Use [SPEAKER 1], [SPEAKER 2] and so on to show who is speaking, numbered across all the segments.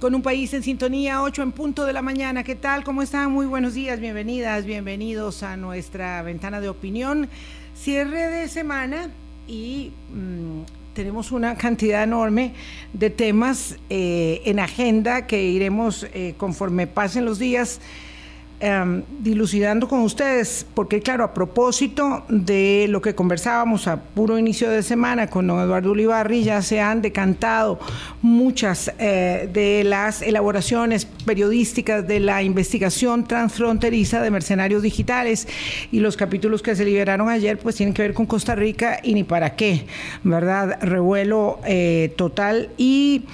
[SPEAKER 1] con un país en sintonía, 8 en punto de la mañana. ¿Qué tal? ¿Cómo están? Muy buenos días, bienvenidas, bienvenidos a nuestra ventana de opinión. Cierre de semana y mm, tenemos una cantidad enorme de temas eh, en agenda que iremos eh, conforme pasen los días Em, dilucidando con ustedes, porque claro, a propósito de lo que conversábamos a puro inicio de semana con don Eduardo Ulibarri, ya se han decantado muchas eh, de las elaboraciones periodísticas de la investigación transfronteriza de mercenarios digitales y los capítulos que se liberaron ayer pues tienen que ver con Costa Rica y ni para qué, ¿verdad? Revuelo eh, total y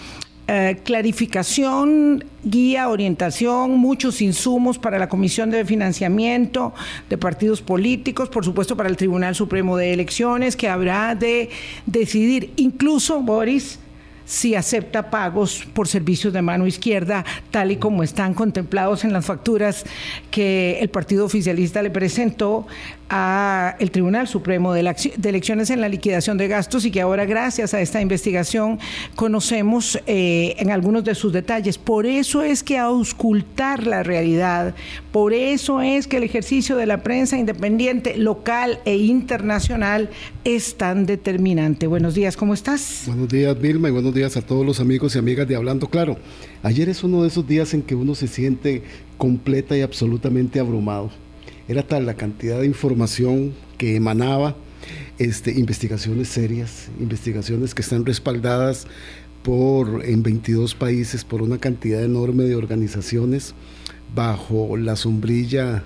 [SPEAKER 1] eh, clarificación, guía, orientación, muchos insumos para la Comisión de Financiamiento de Partidos Políticos, por supuesto para el Tribunal Supremo de Elecciones, que habrá de decidir, incluso, Boris, si acepta pagos por servicios de mano izquierda, tal y como están contemplados en las facturas que el partido oficialista le presentó a el Tribunal Supremo de, Elecciones en la liquidación de gastos y que ahora gracias a esta investigación conocemos eh, en algunos de sus detalles. Por eso es que auscultar la realidad, por eso es que el ejercicio de la prensa independiente local e internacional es tan determinante. Buenos días, ¿cómo estás?
[SPEAKER 2] Buenos días, Vilma, y buenos días a todos los amigos y amigas de Hablando Claro. Ayer es uno de esos días en que uno se siente completa y absolutamente abrumado era tal la cantidad de información que emanaba, este, investigaciones serias, investigaciones que están respaldadas por, en 22 países por una cantidad enorme de organizaciones bajo la sombrilla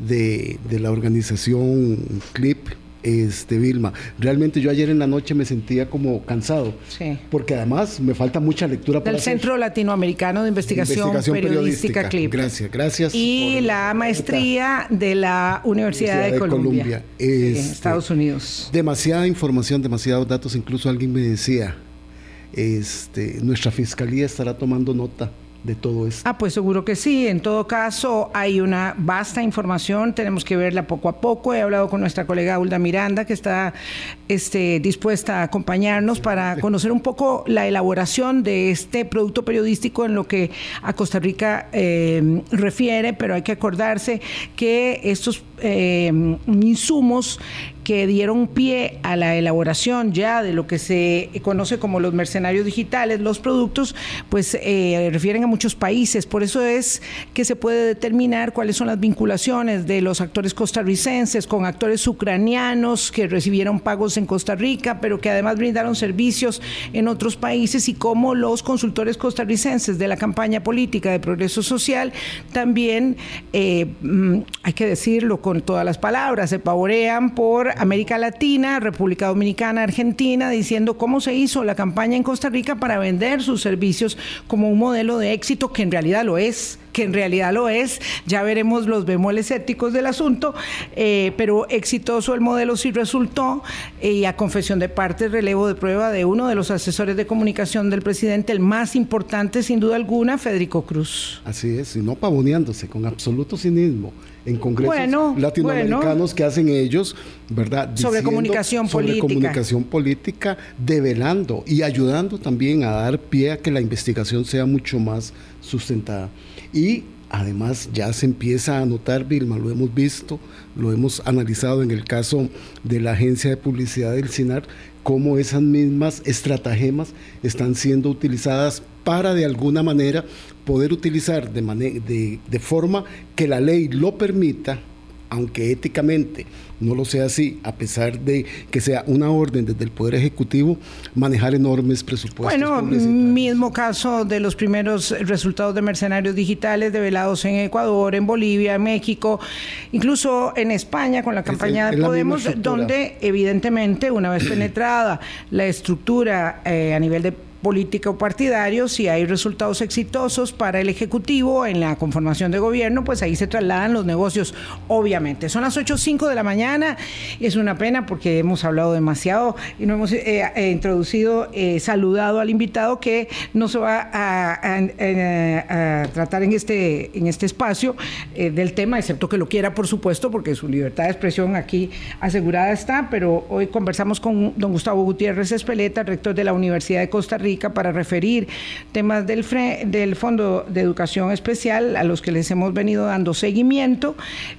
[SPEAKER 2] de, de la organización CLIP, este, Vilma. Realmente yo ayer en la noche me sentía como cansado, sí. porque además me falta mucha lectura
[SPEAKER 1] Del Centro Latinoamericano de Investigación, Periodística, CLIP.
[SPEAKER 2] Gracias, gracias.
[SPEAKER 1] Y la maestría de la Universidad, de, Columbia, en este, Estados Unidos.
[SPEAKER 2] Demasiada información, demasiados datos, incluso alguien me decía, este, nuestra fiscalía estará tomando nota de todo esto?
[SPEAKER 1] Ah, pues seguro que sí. En todo caso, hay una vasta información, tenemos que verla poco a poco. He hablado con nuestra colega Hulda Miranda, que está este, dispuesta a acompañarnos para conocer un poco la elaboración de este producto periodístico en lo que a Costa Rica eh, refiere, pero hay que acordarse que estos eh, insumos que dieron pie a la elaboración ya de lo que se conoce como los mercenarios digitales, los productos, pues eh, refieren a muchos países. Por eso es que se puede determinar cuáles son las vinculaciones de los actores costarricenses con actores ucranianos que recibieron pagos en Costa Rica, pero que además brindaron servicios en otros países y cómo los consultores costarricenses de la campaña política de progreso social también, eh, mm, hay que decirlo con todas las palabras, se pavorean por América Latina, República Dominicana, Argentina, diciendo cómo se hizo la campaña en Costa Rica para vender sus servicios como un modelo de éxito que en realidad lo es que en realidad lo es, ya veremos los bemoles éticos del asunto, eh, pero exitoso el modelo sí resultó eh, y a confesión de parte, relevo de prueba de uno de los asesores de comunicación del presidente, el más importante sin duda alguna, Federico Cruz.
[SPEAKER 2] Así es, y no pavoneándose, con absoluto cinismo en congresos latinoamericanos que hacen ellos, ¿verdad?
[SPEAKER 1] sobre comunicación sobre
[SPEAKER 2] comunicación política, develando y ayudando también a dar pie a que la investigación sea mucho más sustentada. Y además ya se empieza a notar, Vilma, lo hemos visto, lo hemos analizado en el caso de la agencia de publicidad del CINAR, cómo esas mismas estratagemas están siendo utilizadas para de alguna manera poder utilizar de, de, de forma que la ley lo permita, aunque éticamente no lo sea así, a pesar de que sea una orden desde el Poder Ejecutivo, manejar enormes presupuestos.
[SPEAKER 1] Bueno, mismo caso de los primeros resultados de mercenarios digitales develados en Ecuador, en Bolivia, en México, incluso en España con la campaña de Podemos, donde evidentemente una vez penetrada la estructura eh, a nivel de política o partidario, si hay resultados exitosos para el Ejecutivo en la conformación de gobierno, pues ahí se trasladan los negocios, obviamente. Son las 8.05 de la mañana, es una pena porque hemos hablado demasiado y no hemos eh, eh, introducido, eh, saludado al invitado que no se va a, tratar en este, en este espacio del tema, excepto que lo quiera, por supuesto, porque su libertad de expresión aquí asegurada está, pero hoy conversamos con don Gustavo Gutiérrez Espeleta, rector de la Universidad de Costa Rica, Para referir temas del, del Fondo de Educación Especial a los que les hemos venido dando seguimiento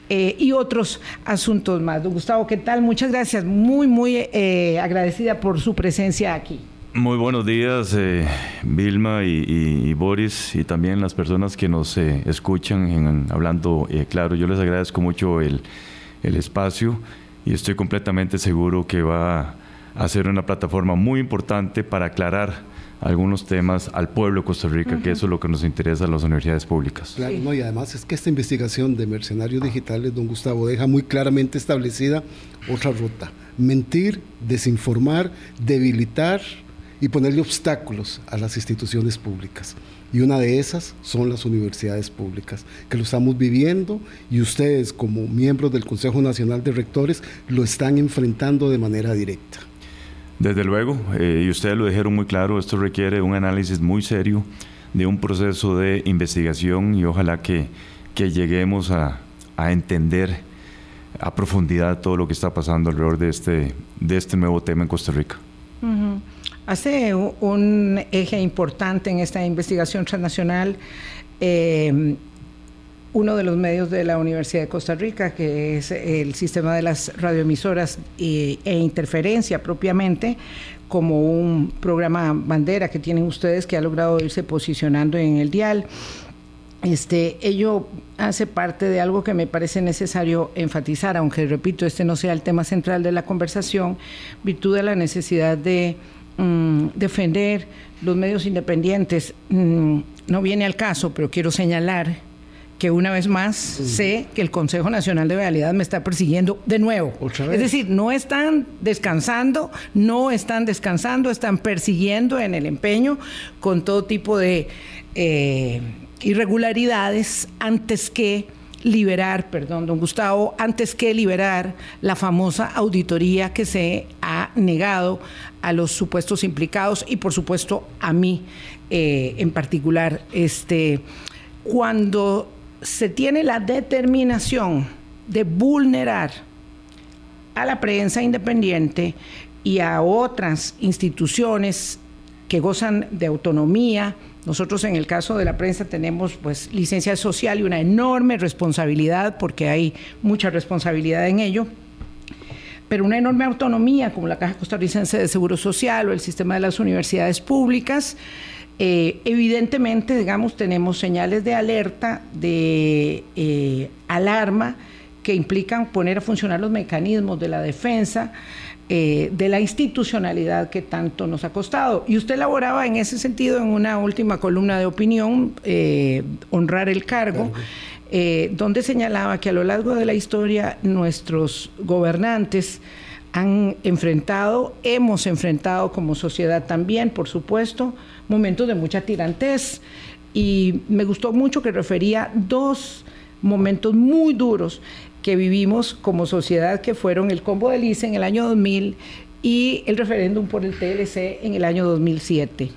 [SPEAKER 1] eh, y otros asuntos más. Don Gustavo, ¿qué tal? Muchas gracias. Muy, muy eh, agradecida por su presencia aquí.
[SPEAKER 3] Muy buenos días, eh, Vilma y, Boris, y también las personas que nos escuchan en, hablando claro. Yo les agradezco mucho el, el, espacio y estoy completamente seguro que va a ser una plataforma muy importante para aclarar algunos temas al pueblo de Costa Rica, que eso es lo que nos interesa a las universidades públicas.
[SPEAKER 2] Claro, no, y además es que esta investigación de mercenarios digitales, don Gustavo, deja muy claramente establecida otra ruta. Mentir, desinformar, debilitar y ponerle obstáculos a las instituciones públicas. Y una de esas son las universidades públicas, que lo estamos viviendo y ustedes como miembros del Consejo Nacional de Rectores lo están enfrentando de manera directa.
[SPEAKER 3] Desde luego, eh, y ustedes lo dijeron muy claro, esto requiere un análisis muy serio de un proceso de investigación y ojalá que, que lleguemos a, a, entender a profundidad todo lo que está pasando alrededor de este, de este nuevo tema en Costa Rica.
[SPEAKER 1] Hace un eje importante en esta investigación transnacional em, uno de los medios de la Universidad de Costa Rica, que es el sistema de las radioemisoras e, interferencia propiamente, como un programa bandera que tienen ustedes que ha logrado irse posicionando en el dial. Este, ello hace parte de algo que me parece necesario enfatizar, aunque repito, este no sea el tema central de la conversación, virtud de la necesidad de Mm, defender los medios independientes mm, no viene al caso, pero quiero señalar que una vez más sé que el Consejo Nacional de Realidad me está persiguiendo de nuevo. Es decir, no están descansando, no están descansando, están persiguiendo en el empeño con todo tipo de eh, irregularidades antes que liberar, perdón, don Gustavo, antes que liberar la famosa auditoría que se ha negado a los supuestos implicados y por supuesto a mí eh, en particular. Este, cuando se tiene la determinación de vulnerar a la prensa independiente y a otras instituciones que gozan de autonomía, nosotros en el caso de la prensa tenemos pues licencia social y una enorme responsabilidad porque hay mucha responsabilidad en ello pero una enorme autonomía como la Caja Costarricense de Seguro Social o el sistema de las universidades públicas. Eh, evidentemente, digamos, tenemos señales de alerta, de eh, alarma, que implican poner a funcionar los mecanismos de la defensa eh, de la institucionalidad que tanto nos ha costado. Y usted elaboraba en ese sentido en una última columna de opinión, eh, honrar el cargo, eh, donde señalaba que a lo largo de la historia nuestros gobernantes han enfrentado, hemos enfrentado como sociedad también, por supuesto, momentos de mucha tirantez. Y me gustó mucho que refería dos momentos muy duros que vivimos como sociedad, que fueron el combo de ICE en el año 2000 y el referéndum por el TLC en el año 2007.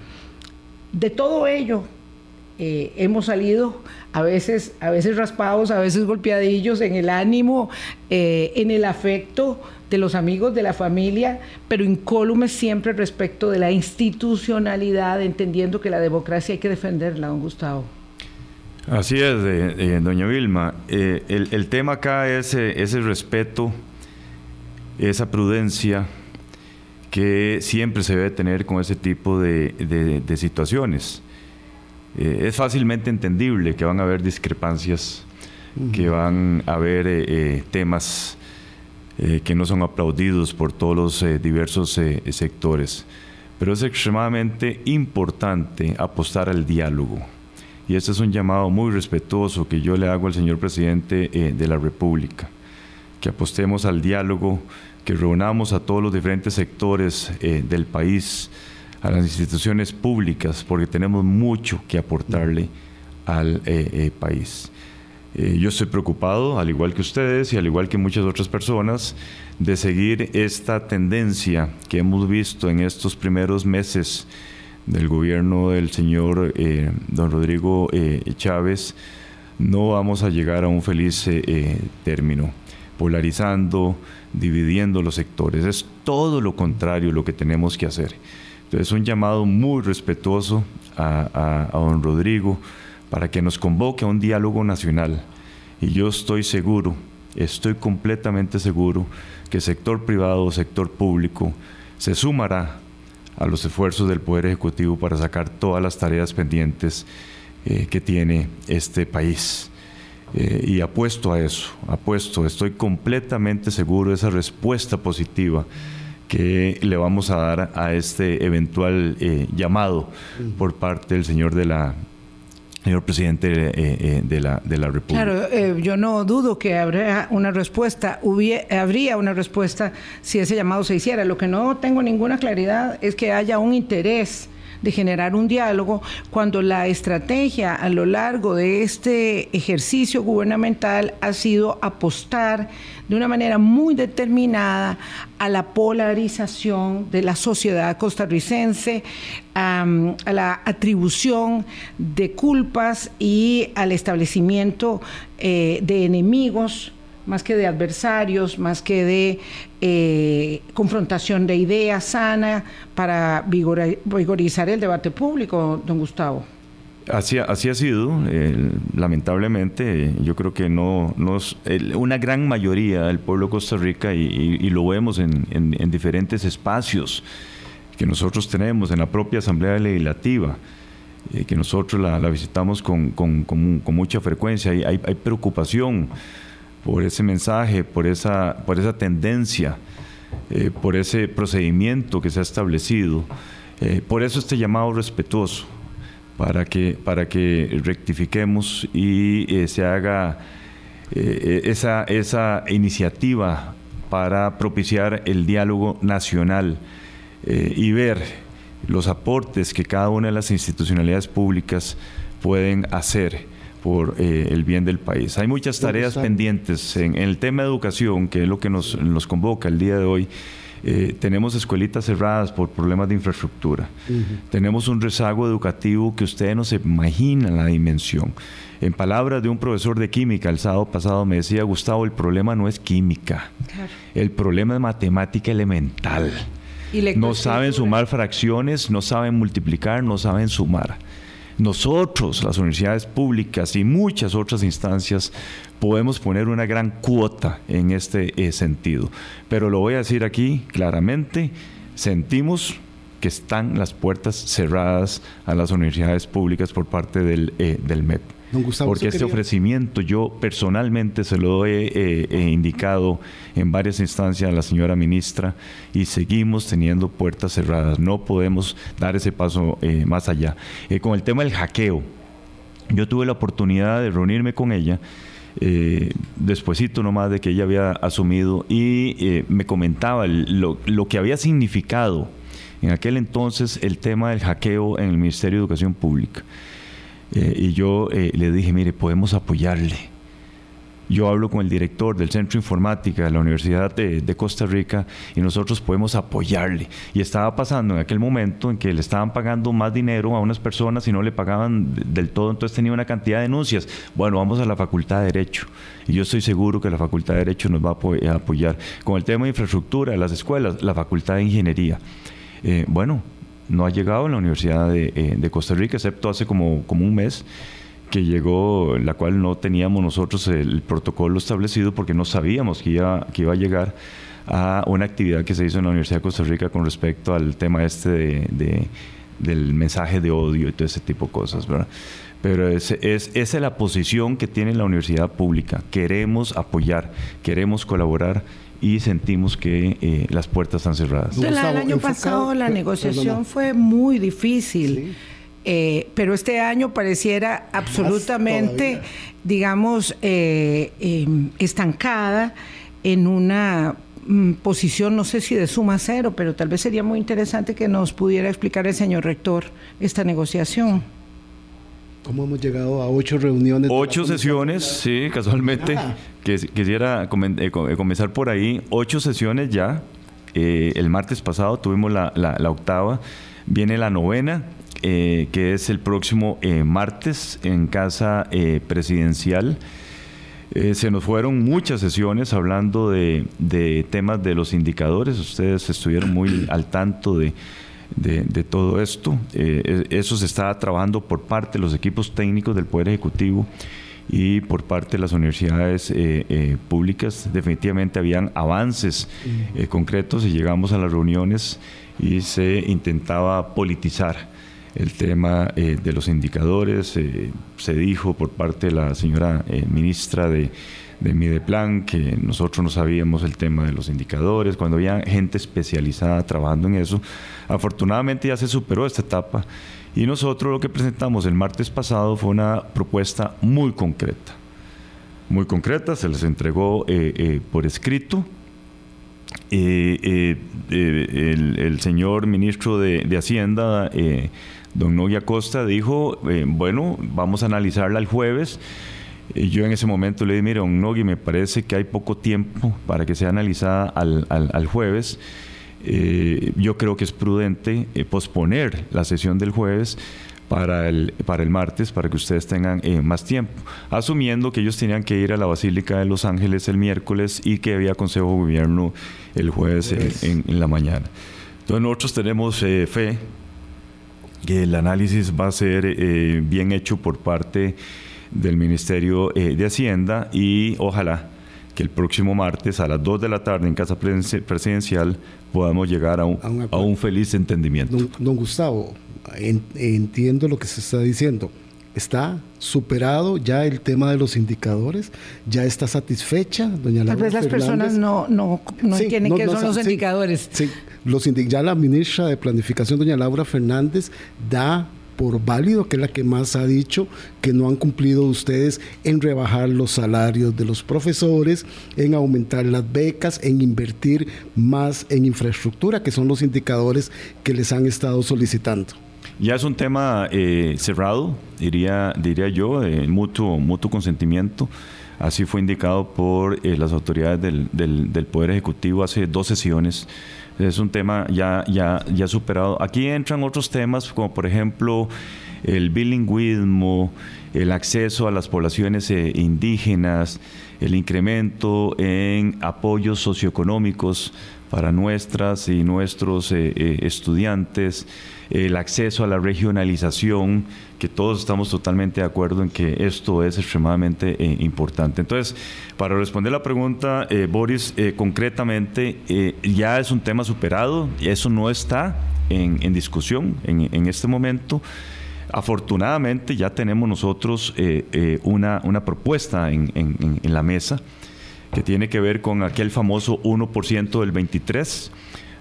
[SPEAKER 1] De todo ello eh, hemos salido a veces, a veces raspados, a veces golpeadillos en el ánimo, eh, en el afecto de los amigos, de la familia, pero incólumes siempre respecto de la institucionalidad, entendiendo que la democracia hay que defenderla, don Gustavo.
[SPEAKER 3] Así es, doña Vilma. Eh, el, tema acá es eh, ese respeto, esa prudencia que siempre se debe tener con ese tipo de, situaciones. Eh, es fácilmente entendible que van a haber discrepancias, que van a haber temas que no son aplaudidos por todos los diversos sectores, pero es extremadamente importante apostar al diálogo. Y este es un llamado muy respetuoso que yo le hago al señor presidente eh, de la República, que apostemos al diálogo, que reunamos a todos los diferentes sectores eh, del país, a las instituciones públicas, porque tenemos mucho que aportarle al eh, país. yo estoy preocupado, al igual que ustedes y al igual que muchas otras personas, de seguir esta tendencia que hemos visto en estos primeros meses del gobierno del señor eh, don Rodrigo eh, Chávez, no vamos a llegar a un feliz eh, término, polarizando, dividiendo los sectores. Es todo lo contrario lo que tenemos que hacer. Entonces, un llamado muy respetuoso a, don Rodrigo para que nos convoque a un diálogo nacional. Y yo estoy seguro, estoy completamente seguro que sector privado, sector público, se sumará a los esfuerzos del Poder Ejecutivo para sacar todas las tareas pendientes eh, que tiene este país. Eh, y apuesto a eso, apuesto, estoy completamente seguro de esa respuesta positiva que le vamos a dar a este eventual eh, llamado por parte del señor de la señor presidente de, la, de la República.
[SPEAKER 1] Claro, yo no dudo que habría una respuesta, habría una respuesta si ese llamado se hiciera. Lo que no tengo ninguna claridad es que haya un interés de generar un diálogo cuando la estrategia a lo largo de este ejercicio gubernamental ha sido apostar de una manera muy determinada a la polarización de la sociedad costarricense, a, la atribución de culpas y al establecimiento eh, de enemigos más que de adversarios, más que de eh, confrontación de ideas sana para vigorizar el debate público, don Gustavo.
[SPEAKER 3] Así, así ha sido, eh, lamentablemente, yo creo que no, una gran mayoría del pueblo de Costa Rica, y, lo vemos en, diferentes espacios que nosotros tenemos, en la propia Asamblea Legislativa, eh, que nosotros la, visitamos con, mucha frecuencia, hay, hay preocupación por ese mensaje, por esa, por esa tendencia, eh, por ese procedimiento que se ha establecido. Eh, por eso este llamado respetuoso, para que, para que rectifiquemos y eh, se haga esa, esa iniciativa para propiciar el diálogo nacional y ver los aportes que cada una de las institucionalidades públicas pueden hacer por eh, el bien del país. Hay muchas tareas pendientes en, el tema de educación, que es lo que nos, convoca el día de hoy. Eh, tenemos escuelitas cerradas por problemas de infraestructura. Tenemos un rezago educativo que ustedes no se imaginan la dimensión. En palabras de un profesor de química el sábado pasado me decía, Gustavo, el problema no es química, el problema es matemática elemental. no saben sumar fracciones, no saben multiplicar, no saben sumar. Nosotros, las universidades públicas y muchas otras instancias, podemos poner una gran cuota en este eh, sentido. Pero lo voy a decir aquí claramente, sentimos que están las puertas cerradas a las universidades públicas por parte del, eh, del MEP porque este ofrecimiento yo personalmente se lo he eh, indicado en varias instancias a la señora ministra y seguimos teniendo puertas cerradas. No podemos dar ese paso eh, más allá. Eh, con el tema del hackeo, yo tuve la oportunidad de reunirme con ella. Eh, despuesito nomás de que ella había asumido y me comentaba lo, lo que había significado en aquel entonces el tema del hackeo en el Ministerio de Educación Pública. Eh, y yo eh, le dije, mire, podemos apoyarle. Yo hablo con el director del Centro Informática de la Universidad de, Costa Rica y nosotros podemos apoyarle. Y estaba pasando en aquel momento en que le estaban pagando más dinero a unas personas y no le pagaban del todo, entonces tenía una cantidad de denuncias. Bueno, vamos a la Facultad de Derecho. Y yo estoy seguro que la Facultad de Derecho nos va a apoyar. Con el tema de infraestructura de las escuelas, la Facultad de Ingeniería. Eh, bueno, no ha llegado en la Universidad eh, de, Costa Rica, excepto hace como, como un mes que llegó, la cual no teníamos nosotros el, protocolo establecido porque no sabíamos que iba, que iba a llegar a una actividad que se hizo en la Universidad de Costa Rica con respecto al tema este de, del mensaje de odio y todo ese tipo de cosas, ¿verdad? Pero es, es, esa es la posición que tiene la universidad pública. Queremos apoyar, queremos colaborar y sentimos que eh, las puertas están cerradas.
[SPEAKER 1] el año pasado la negociación fue muy difícil. Eh, pero este año pareciera absolutamente, digamos, eh, em, estancada en una mm, posición, no sé si de suma cero, pero tal vez sería muy interesante que nos pudiera explicar el señor rector esta negociación.
[SPEAKER 2] ¿Cómo hemos llegado a ocho reuniones?
[SPEAKER 3] Ocho sesiones, sí, casualmente. Ah. quisiera eh, eh, comenzar por ahí. Ocho sesiones ya. Eh, el martes pasado tuvimos la, octava. Viene la novena, que es el próximo martes en Casa Presidencial. se nos fueron muchas sesiones hablando de, de, temas de los indicadores. Ustedes estuvieron muy al tanto de de, todo esto. Eh, e, eso se está trabajando por parte de los equipos técnicos del Poder Ejecutivo y por parte de las universidades eh, eh, públicas. Definitivamente habían avances concretos y llegamos a las reuniones y se intentaba politizar el tema de los indicadores. se dijo por parte de la señora ministra de de Mideplan, que nosotros no sabíamos el tema de los indicadores, cuando había gente especializada trabajando en eso. Afortunadamente ya se superó esta etapa y nosotros lo que presentamos el martes pasado fue una propuesta muy concreta. Muy concreta, se les entregó eh, eh, por escrito. Eh, el, señor ministro de, de Hacienda, don Noya Costa, dijo, bueno, vamos a analizarla el jueves yo en ese momento le dije, mira, un Nogui, me parece que hay poco tiempo para que sea analizada al, jueves. Eh, yo creo que es prudente eh, posponer la sesión del jueves para el, para el martes, para que ustedes tengan eh, más tiempo, asumiendo que ellos tenían que ir a la Basílica de Los Ángeles el miércoles y que había Consejo de Gobierno el jueves en, en, la mañana. Entonces nosotros tenemos fe que el análisis va a ser bien hecho por parte del Ministerio eh, de Hacienda y ojalá que el próximo martes a las 2 de la tarde en Casa Presidencial podamos llegar a un, a un, feliz entendimiento.
[SPEAKER 2] Don, Gustavo, entiendo lo que se está diciendo. ¿Está superado ya el tema de los indicadores? ¿Ya está satisfecha, doña
[SPEAKER 1] Laura Tal vez las personas no, no, no entienden qué son los indicadores.
[SPEAKER 2] Sí, los ya la ministra de Planificación, doña Laura Fernández, da por válido, que es la que más ha dicho que no han cumplido ustedes en rebajar los salarios de los profesores, en aumentar las becas, en invertir más en infraestructura, que son los indicadores que les han estado solicitando.
[SPEAKER 3] Ya es un tema eh, cerrado, diría, diría yo, de mutuo, consentimiento. Así fue indicado por eh, las autoridades del, del Poder Ejecutivo hace dos sesiones es un tema ya, ya, ya superado. Aquí entran otros temas como por ejemplo el bilingüismo, el acceso a las poblaciones eh, indígenas, el incremento en apoyos socioeconómicos para nuestras y nuestros eh, eh, estudiantes, el acceso a la regionalización, que todos estamos totalmente de acuerdo en que esto es extremadamente eh, importante. Entonces, para responder la pregunta, Boris, concretamente, ya es un tema superado, eso no está en, discusión en, este momento. Afortunadamente ya tenemos nosotros una, una, propuesta en la mesa que tiene que ver con aquel famoso 1% del 23.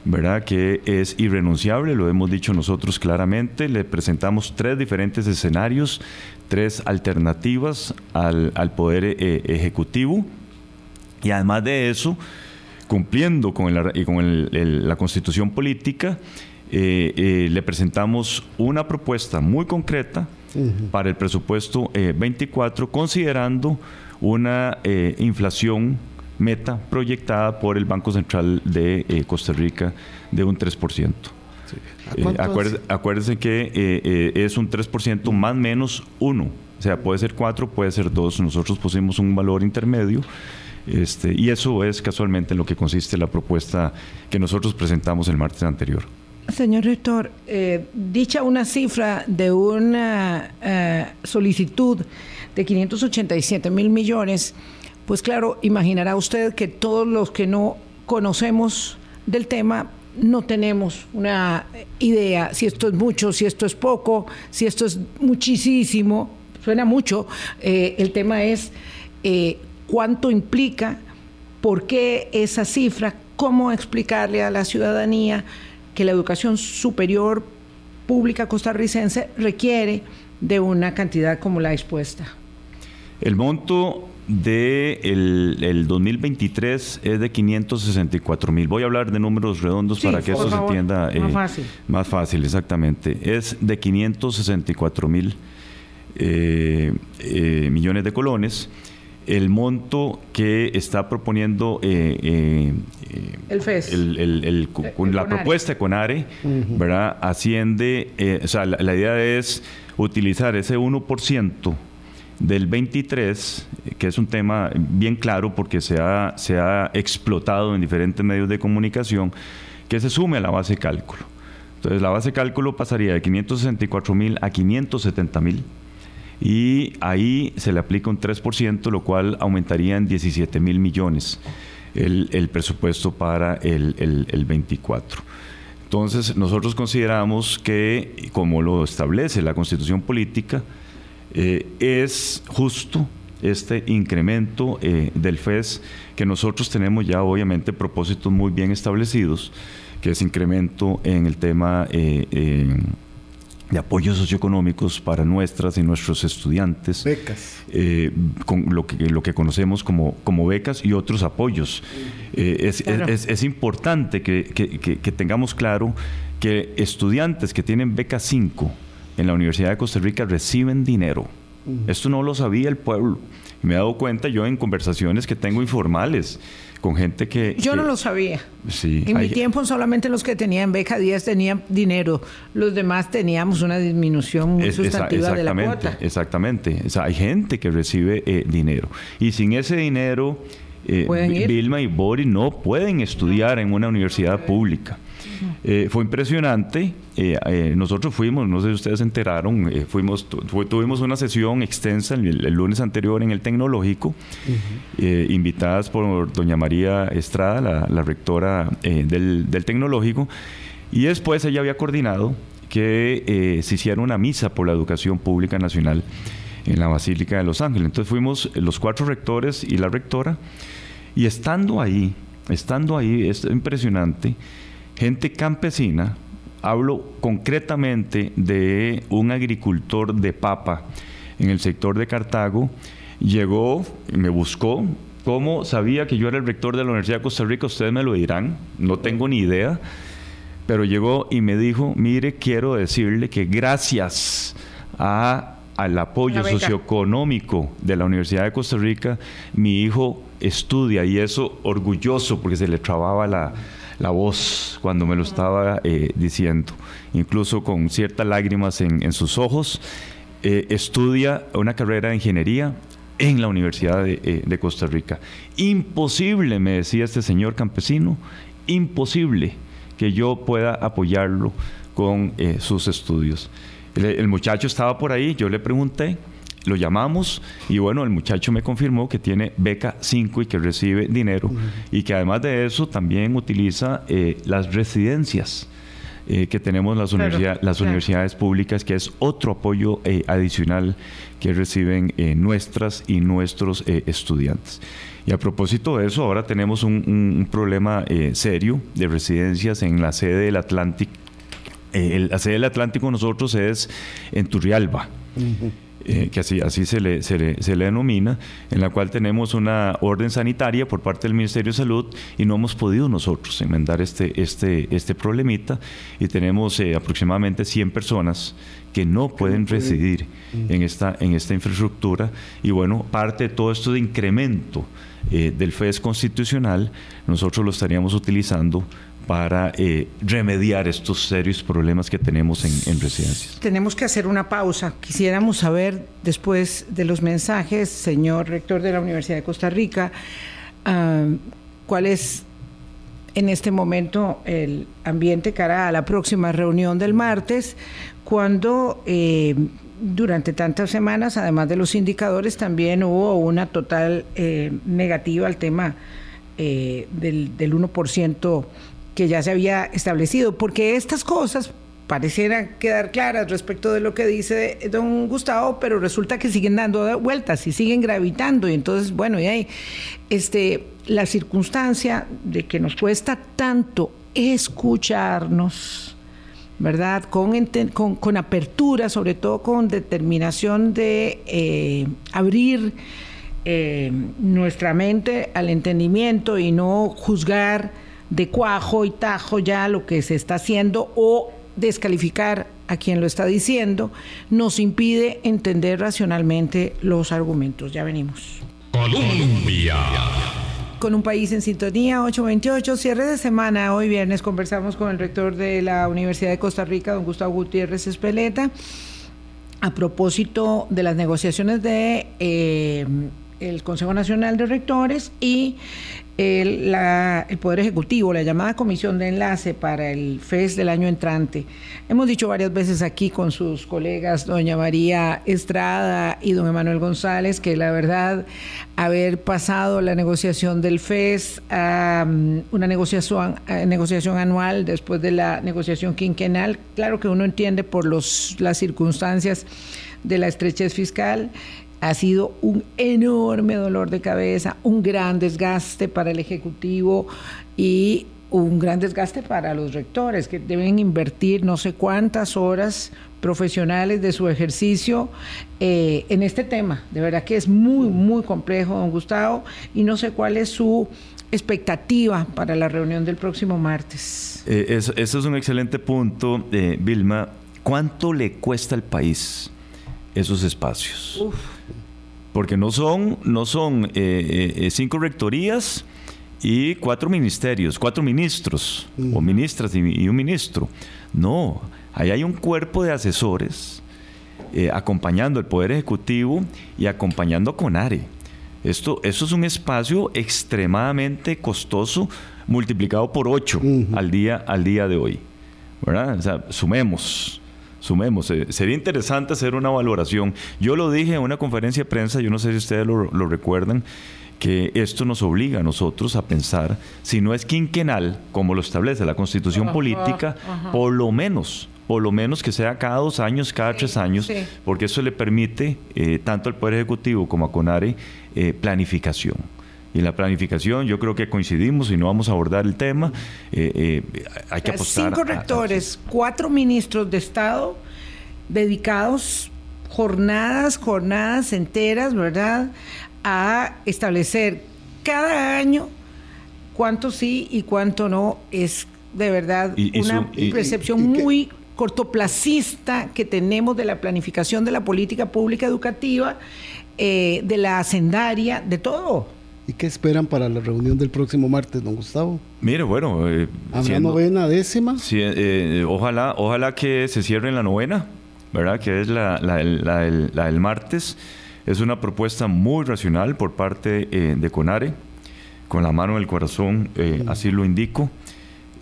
[SPEAKER 3] ¿verdad? Que es irrenunciable, lo hemos dicho nosotros claramente. Le presentamos tres diferentes escenarios, tres alternativas al, Poder eh, Ejecutivo. Y además de eso, cumpliendo con, con la constitución política, eh, eh, le presentamos una propuesta muy concreta para el presupuesto 24, considerando una eh, inflación meta proyectada por el Banco Central de eh, Costa Rica de un 3%. Eh, acuérdense, que es un 3% más menos 1. O sea, puede ser 4, puede ser 2. Nosotros pusimos un valor intermedio. Este, y eso es casualmente en lo que consiste la propuesta que nosotros presentamos el martes anterior.
[SPEAKER 1] Señor rector, dicha una cifra de una solicitud de 587 mil millones, pues claro, imaginará usted que todos los que no conocemos del tema no tenemos una idea si esto es mucho, si esto es poco, si esto es muchísimo, suena mucho. Eh, el tema es eh, cuánto implica, por qué esa cifra, cómo explicarle a la ciudadanía que la educación superior pública costarricense requiere de una cantidad como la expuesta.
[SPEAKER 3] El monto de el, 2023 es de 564 mil. Voy a hablar de números redondos para que eso se entienda
[SPEAKER 1] más eh, fácil.
[SPEAKER 3] Más fácil, exactamente. Es de 564 mil eh, eh, millones de colones. El monto que está proponiendo el
[SPEAKER 1] FES,
[SPEAKER 3] la propuesta de CONARE, ¿verdad? asciende, o sea, la, la idea es utilizar ese 1% del 23, que es un tema bien claro porque se ha, se ha explotado en diferentes medios de comunicación, que se sume a la base de cálculo. Entonces la base de cálculo pasaría de 564 mil a 570 mil y ahí se le aplica un 3%, lo cual aumentaría en 17 mil millones el, presupuesto para el, el 24. Entonces, nosotros consideramos que, como lo establece la constitución política, eh, es justo este incremento eh, del FES, que nosotros tenemos ya obviamente propósitos muy bien establecidos, que es incremento en el tema eh, de apoyos socioeconómicos para nuestras y nuestros estudiantes.
[SPEAKER 2] Becas.
[SPEAKER 3] Eh, con lo que, lo que conocemos como, como becas y otros apoyos. Eh, es, es, es, importante que, que, que, tengamos claro que estudiantes que tienen beca 5 en la Universidad de Costa Rica reciben dinero. Esto no lo sabía el pueblo. me he dado cuenta yo en conversaciones que tengo informales con gente que...
[SPEAKER 1] Yo no lo sabía.
[SPEAKER 3] Sí.
[SPEAKER 1] En mi tiempo solamente los que tenían beca 10 tenían dinero, los demás teníamos una disminución muy sustantiva de la cuota.
[SPEAKER 3] Exactamente, o sea, hay gente que recibe eh, dinero y sin ese dinero... Eh, Vilma y Boris no pueden estudiar en una universidad pública. Eh, fue impresionante. Eh, eh, nosotros fuimos, no sé si ustedes se enteraron, fuimos, tuvimos una sesión extensa el, lunes anterior en el Tecnológico, invitadas por doña María Estrada, la, rectora del, del, Tecnológico, y después ella había coordinado que se hiciera una misa por la educación pública nacional en la Basílica de Los Ángeles. Entonces fuimos los cuatro rectores y la rectora, y estando ahí, estando ahí, es impresionante, gente campesina, hablo concretamente de un agricultor de papa en el sector de Cartago, llegó y me buscó. ¿Cómo sabía que yo era el rector de la Universidad de Costa Rica? Ustedes me lo dirán, no tengo ni idea. Pero llegó y me dijo, mire, quiero decirle que gracias al apoyo socioeconómico de la Universidad de Costa Rica, mi hijo estudia y eso orgulloso porque se le trababa la, la voz cuando me lo estaba eh, diciendo, incluso con ciertas lágrimas en, sus ojos. Eh, estudia una carrera de ingeniería en la Universidad eh, de, Costa Rica. Imposible, me decía este señor campesino, imposible que yo pueda apoyarlo con sus estudios. el muchacho estaba por ahí, yo le pregunté, lo llamamos y bueno, el muchacho me confirmó que tiene beca 5 y que recibe dinero y que además de eso también utiliza eh, las residencias. Eh, que tenemos las, las universidades públicas, que es otro apoyo eh, adicional que reciben nuestras y nuestros estudiantes. Y a propósito de eso, ahora tenemos un, problema serio de residencias en la sede del Atlántico. la sede del Atlántico nosotros es en Turrialba. Eh, que así, así se, le, se, le, se, le, denomina, en la cual tenemos una orden sanitaria por parte del Ministerio de Salud y no hemos podido nosotros enmendar este, este, este problemita y tenemos eh, aproximadamente 100 personas que no pueden residir en esta, en esta infraestructura. Y bueno, parte de todo esto de incremento eh, del FES constitucional, nosotros lo estaríamos utilizando para eh, remediar estos serios problemas que tenemos en, residencias.
[SPEAKER 1] Tenemos que hacer una pausa. Quisiéramos saber, después de los mensajes, señor rector de la Universidad de Costa Rica, ah, cuál es en este momento el ambiente cara a la próxima reunión del martes, cuando eh, durante tantas semanas, además de los indicadores, también hubo una total eh, negativa al tema del, del 1% que ya se había establecido, porque estas cosas parecieran quedar claras respecto de lo que dice don Gustavo, pero resulta que siguen dando vueltas y siguen gravitando. Y entonces, bueno, y ahí, este, la circunstancia de que nos cuesta tanto escucharnos, ¿verdad? Con, con, apertura, sobre todo con determinación de eh, abrir eh, nuestra mente al entendimiento y no juzgar de cuajo y tajo ya lo que se está haciendo o descalificar a quien lo está diciendo, nos impide entender racionalmente los argumentos. Ya venimos. Colombia. Con un país en sintonía, 828, cierre de semana. Hoy viernes conversamos con el rector de la Universidad de Costa Rica, don Gustavo Gutiérrez Espeleta, a propósito de las negociaciones de eh, el Consejo Nacional de Rectores y el, el, Poder Ejecutivo, la llamada Comisión de Enlace para el FES del año entrante. Hemos dicho varias veces aquí con sus colegas, doña María Estrada y don Emanuel González, que la verdad, haber pasado la negociación del FES a una negociación, negociación anual después de la negociación quinquenal, claro que uno entiende por los, las circunstancias de la estrechez fiscal, ha sido un enorme dolor de cabeza, un gran desgaste para el Ejecutivo y un gran desgaste para los rectores que deben invertir no sé cuántas horas profesionales de su ejercicio eh, en este tema. De verdad que es muy, muy complejo, don Gustavo, y no sé cuál es su expectativa para la reunión del próximo martes.
[SPEAKER 3] Eh, eso, es un excelente punto, eh, Vilma. ¿Cuánto le cuesta al país esos espacios? Porque no son, no son eh, eh, eh, cinco rectorías y cuatro ministerios, cuatro ministros o ministras y, un ministro. No, ahí hay un cuerpo de asesores acompañando el Poder Ejecutivo y acompañando a CONARE. Esto, esto es un espacio extremadamente costoso multiplicado por ocho al, día, al día de hoy. ¿verdad? O sea, sumemos sumemos. Eh, sería interesante hacer una valoración. Yo lo dije en una conferencia de prensa, yo no sé si ustedes lo, recuerdan, que esto nos obliga a nosotros a pensar, si no es quinquenal, como lo establece la constitución política, por lo menos por lo menos que sea cada dos años, cada tres años, porque eso le permite eh, tanto al Poder Ejecutivo como a CONARE eh, planificación. Y en la planificación yo creo que coincidimos y no vamos a abordar el tema. hay que apostar.
[SPEAKER 1] Cinco rectores, cuatro ministros de Estado dedicados jornadas, jornadas enteras, ¿verdad? A establecer cada año cuánto sí y cuánto no es de verdad una percepción muy cortoplacista que tenemos de la planificación de la política pública educativa, eh, de la hacendaria, de todo.
[SPEAKER 2] ¿Y qué esperan para la reunión del próximo martes, don Gustavo?
[SPEAKER 3] Mire, bueno...
[SPEAKER 2] Eh, novena décima?
[SPEAKER 3] Eh, ojalá, ojalá que se cierre en la novena. ¿verdad? Que es la, del, martes. Es una propuesta muy racional por parte eh, de CONARE, con la mano en el corazón, eh, así lo indico.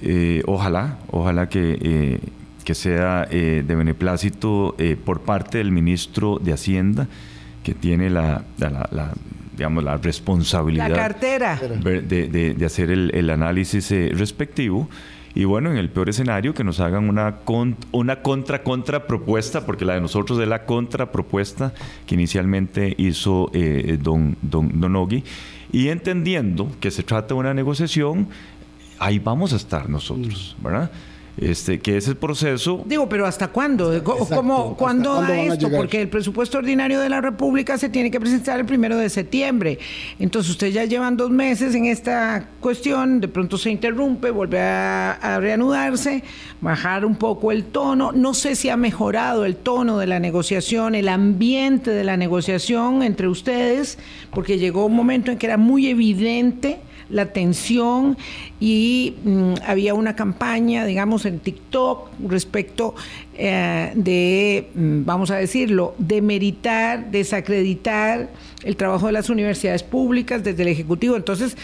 [SPEAKER 3] Eh, ojalá, ojalá que, que sea de beneplácito por parte del ministro de Hacienda, que tiene la, digamos, la responsabilidad
[SPEAKER 1] la cartera.
[SPEAKER 3] De, hacer el, el análisis respectivo y bueno, en el peor escenario, que nos hagan una, una contra-contra propuesta, porque la de nosotros es la contrapropuesta que inicialmente hizo eh, don, don, don Ogui. Y entendiendo que se trata de una negociación, ahí vamos a estar nosotros, ¿verdad? Este, que es el proceso.
[SPEAKER 1] Digo, pero ¿hasta cuándo? ¿Cómo, ¿Cuándo da esto? Porque el presupuesto ordinario de la República se tiene que presentar el primero de septiembre. Entonces, ustedes ya llevan dos meses en esta cuestión, de pronto se interrumpe, vuelve a, a reanudarse, bajar un poco el tono. No sé si ha mejorado el tono de la negociación, el ambiente de la negociación entre ustedes, porque llegó un momento en que era muy evidente la tensión y mm, había una campaña, digamos, en TikTok respecto eh, de, mm, vamos a decirlo, demeritar, desacreditar el trabajo de las universidades públicas desde el Ejecutivo. Entonces,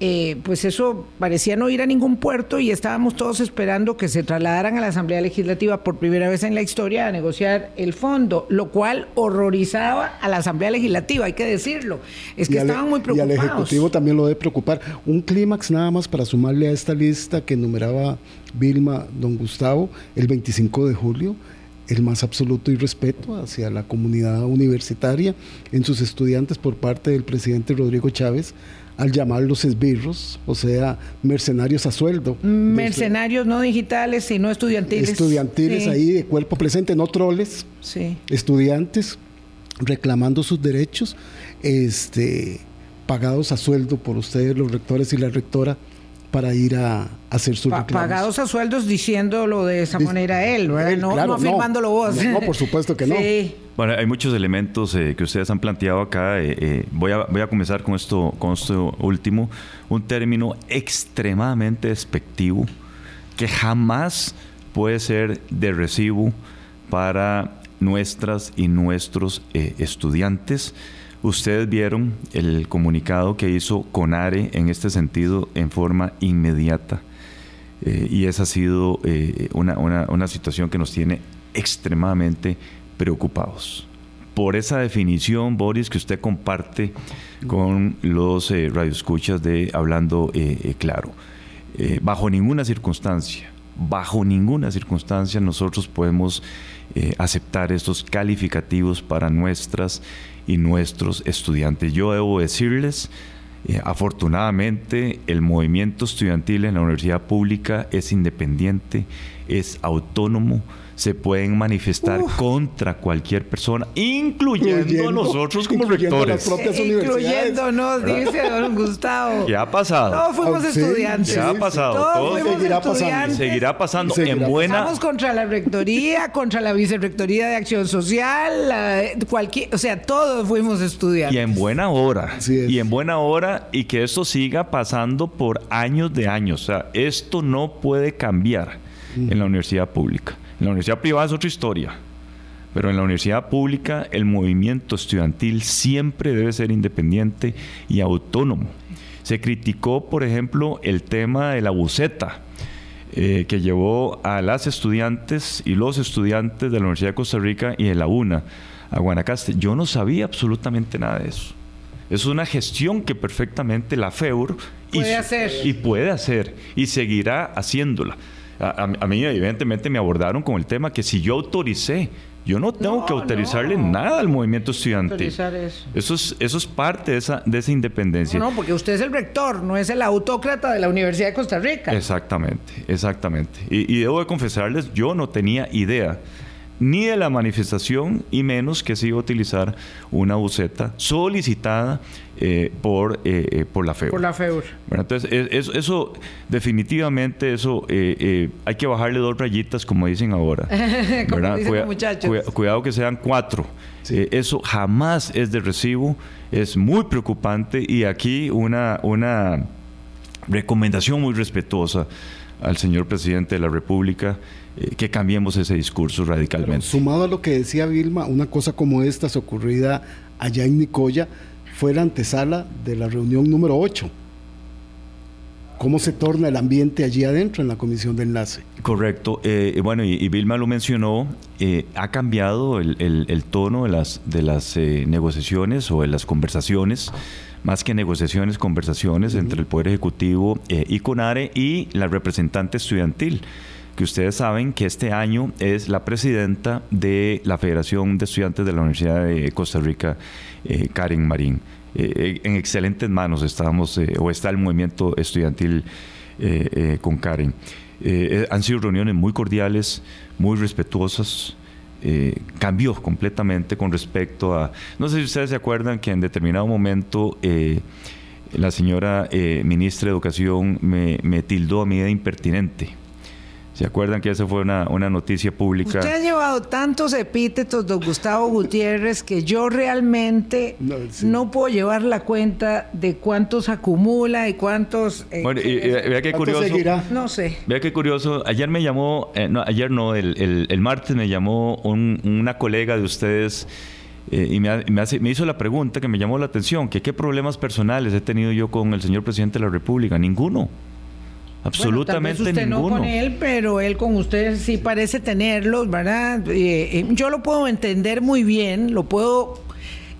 [SPEAKER 1] eh, pues eso parecía no ir a ningún puerto y estábamos todos esperando que se trasladaran a la Asamblea Legislativa por primera vez en la historia a negociar el fondo, lo cual horrorizaba a la Asamblea Legislativa, hay que decirlo. Es que estaban muy preocupados.
[SPEAKER 2] Y al Ejecutivo también lo debe preocupar. Un clímax nada más para sumarle a esta lista que enumeraba Vilma, don Gustavo, el 25 de julio el más absoluto irrespeto hacia la comunidad universitaria en sus estudiantes por parte del presidente Rodrigo Chávez al llamarlos esbirros, o sea, mercenarios a sueldo.
[SPEAKER 1] Mercenarios no digitales, sino estudiantiles.
[SPEAKER 2] Estudiantiles ahí de cuerpo presente, no troles.
[SPEAKER 1] Sí.
[SPEAKER 2] Estudiantes reclamando sus derechos, este, pagados a sueldo por ustedes, los rectores y la rectora, para ir a, hacer sus
[SPEAKER 1] Pagados a sueldos diciéndolo de esa manera él, ¿verdad? no, afirmándolo vos.
[SPEAKER 2] No, por supuesto que no.
[SPEAKER 3] Bueno, hay muchos elementos eh, que ustedes han planteado acá. Eh, eh, voy, a, voy a comenzar con esto, con esto último. Un término extremadamente despectivo que jamás puede ser de recibo para nuestras y nuestros estudiantes Ustedes vieron el comunicado que hizo CONARE en este sentido en forma inmediata. Eh, y esa ha sido eh, una, una, situación que nos tiene extremadamente preocupados. Por esa definición, Boris, que usted comparte con los eh, radioescuchas de Hablando Claro. bajo ninguna circunstancia, bajo ninguna circunstancia nosotros podemos aceptar estos calificativos para nuestras y nuestros estudiantes. Yo debo decirles, eh, afortunadamente, el movimiento estudiantil en la universidad pública es independiente, es autónomo, se pueden manifestar contra cualquier persona, incluyendo, a nosotros como rectores.
[SPEAKER 1] Incluyéndonos, dice don Gustavo.
[SPEAKER 3] ¿Qué ha pasado?
[SPEAKER 1] Todos fuimos ah, estudiantes.
[SPEAKER 3] ¿Qué ha pasado? Todos,
[SPEAKER 1] seguirá pasando.
[SPEAKER 3] Seguirá pasando. En buena...
[SPEAKER 1] Estamos contra la rectoría, contra la vicerrectoría de acción social, cualquier, o sea, todos fuimos estudiantes.
[SPEAKER 3] Y en buena hora. Y en buena hora y que esto siga pasando por años de años. O sea, esto no puede cambiar en la universidad pública. En la universidad privada es otra historia, pero en la universidad pública el movimiento estudiantil siempre debe ser independiente y autónomo. Se criticó, por ejemplo, el tema de la buceta. Eh, que llevó a las estudiantes y los estudiantes de la Universidad de Costa Rica y de la UNA a Guanacaste. Yo no sabía absolutamente nada de eso. Es una gestión que perfectamente la FEUR
[SPEAKER 1] puede hacer.
[SPEAKER 3] y puede hacer y seguirá haciéndola a, mí evidentemente me abordaron con el tema que si yo autoricé, yo no tengo que autorizarle nada al movimiento estudiantil. Eso. Eso, es, eso es parte de esa, de esa independencia.
[SPEAKER 1] No, porque usted es el rector, no es el autócrata de la Universidad de Costa Rica.
[SPEAKER 3] Exactamente, exactamente. Y, y debo de confesarles, yo no tenía idea ni de la manifestación y menos que se iba a utilizar una buceta solicitada eh, por, eh, eh, por la FEUR.
[SPEAKER 1] Por la FEUR.
[SPEAKER 3] entonces, eso, definitivamente, eso hay que bajarle dos rayitas, como dicen ahora.
[SPEAKER 1] como dicen muchachos.
[SPEAKER 3] cuidado que sean cuatro. eso jamás es de recibo, es muy preocupante y aquí una, una recomendación muy respetuosa al señor presidente de la República eh, que cambiemos ese discurso radicalmente.
[SPEAKER 2] sumado a lo que decía Vilma, una cosa como esta ocurrida allá en Nicoya fue la antesala de la reunión número 8. ¿Cómo se torna el ambiente allí adentro en la comisión de enlace?
[SPEAKER 3] Correcto. Eh, bueno, y, Vilma lo mencionó, eh, ha cambiado el, tono de las, de las negociaciones o de las conversaciones más que negociaciones, conversaciones entre el Poder Ejecutivo eh, y CONARE y la representante estudiantil que ustedes saben que este año es la presidenta de la Federación de Estudiantes de la Universidad de Costa Rica, eh, Karen Marín. Eh, en excelentes manos estamos, o está el movimiento estudiantil con Karen. han sido reuniones muy cordiales, muy respetuosas, eh, cambió completamente con respecto a... No sé si ustedes se acuerdan que en determinado momento eh, la señora eh, ministra de Educación me, me, tildó a mí de impertinente. ¿Se acuerdan que esa fue una, noticia pública?
[SPEAKER 1] Usted ha llevado tantos epítetos, don Gustavo Gutiérrez, que yo realmente no, puedo llevar la cuenta de cuántos acumula y cuántos...
[SPEAKER 3] Eh, bueno, y, vea qué curioso.
[SPEAKER 1] No sé.
[SPEAKER 3] Vea qué curioso. Ayer me llamó, eh, no, ayer no, el, el, martes me llamó una colega de ustedes eh, y me, me, hizo la pregunta que me llamó la atención, que qué problemas personales he tenido yo con el señor presidente de la República. Ninguno. Absolutamente
[SPEAKER 1] usted
[SPEAKER 3] ninguno.
[SPEAKER 1] no con él, pero él con usted sí parece tenerlos, ¿verdad? Eh, eh, yo lo puedo entender muy bien, lo puedo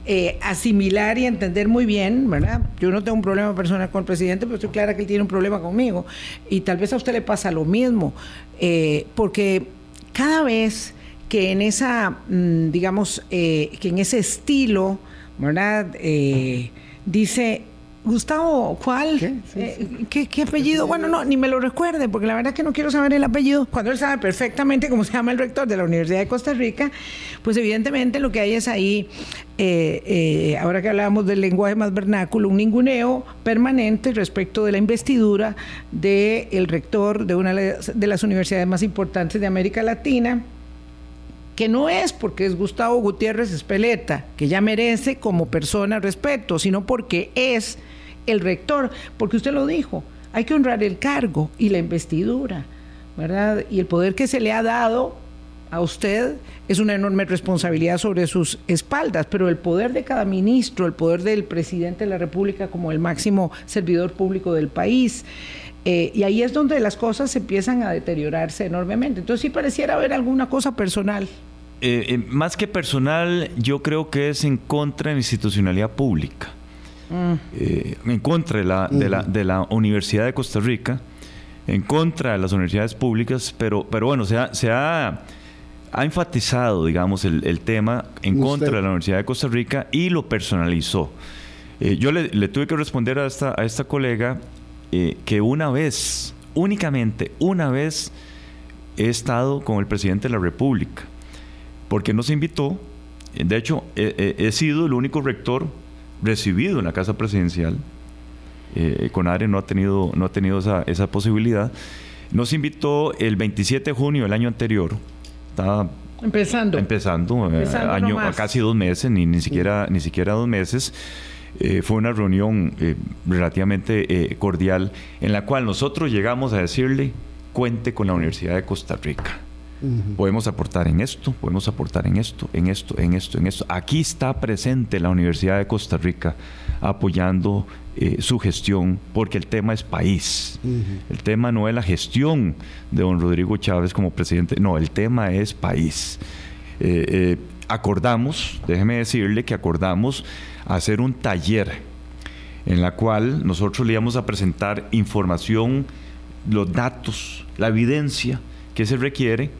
[SPEAKER 1] eh, asimilar y entender muy bien, ¿verdad? Yo no tengo un problema personal con el presidente, pero estoy clara que él tiene un problema conmigo. Y tal vez a usted le pasa lo mismo, porque cada vez que en esa, mm, digamos, que en ese estilo, ¿verdad? dice Gustavo, ¿cuál? Eh, ¿Qué? apellido? Bueno, no, ni me lo recuerde, porque la verdad es que no quiero saber el apellido. Cuando él sabe perfectamente cómo se llama el rector de la Universidad de Costa Rica, pues evidentemente lo que hay es ahí, eh, eh, ahora que hablábamos del lenguaje más vernáculo, un ninguneo permanente respecto de la investidura del rector de una de las universidades más importantes de América Latina, que no es porque es Gustavo Gutiérrez Espeleta, que ya merece como persona respeto, sino porque es el rector, porque usted lo dijo, hay que honrar el cargo y la investidura, ¿verdad? Y el poder que se le ha dado a usted es una enorme responsabilidad sobre sus espaldas, pero el poder de cada ministro, el poder del presidente de la República como el máximo servidor público del país, eh, y ahí es donde las cosas empiezan a deteriorarse enormemente. Entonces sí pareciera haber alguna cosa personal.
[SPEAKER 3] Eh, eh, más que personal, yo creo que es en contra de la institucionalidad pública, mm. en contra de la, de, la, de la Universidad de Costa Rica, en contra de las universidades públicas, pero, pero bueno, se ha, se ha, enfatizado, digamos, el, tema en contra de la Universidad de Costa Rica y lo personalizó. Eh, yo le, tuve que responder a esta, a esta colega eh, que una vez, únicamente una vez, he estado con el presidente de la República, porque nos invitó, de hecho, he sido el único rector recibido en la Casa Presidencial eh, Conare no ha tenido, no ha tenido esa, esa, posibilidad. Nos invitó el 27 de junio del año anterior. Estaba
[SPEAKER 1] empezando.
[SPEAKER 3] Empezando, eh, año, casi dos meses, ni, ni, siquiera, ni siquiera dos meses. Eh, fue una reunión eh, relativamente cordial en la cual nosotros llegamos a decirle, cuente con la Universidad de Costa Rica. Podemos aportar en esto, podemos aportar en esto, en esto, en esto, en esto. Aquí está presente la Universidad de Costa Rica apoyando eh, su gestión, porque el tema es país. El tema no es la gestión de don Rodrigo Chávez como presidente, no, el tema es país. Eh, eh, acordamos, déjeme decirle que acordamos hacer un taller en la cual nosotros le íbamos a presentar información, los datos, la evidencia que se requiere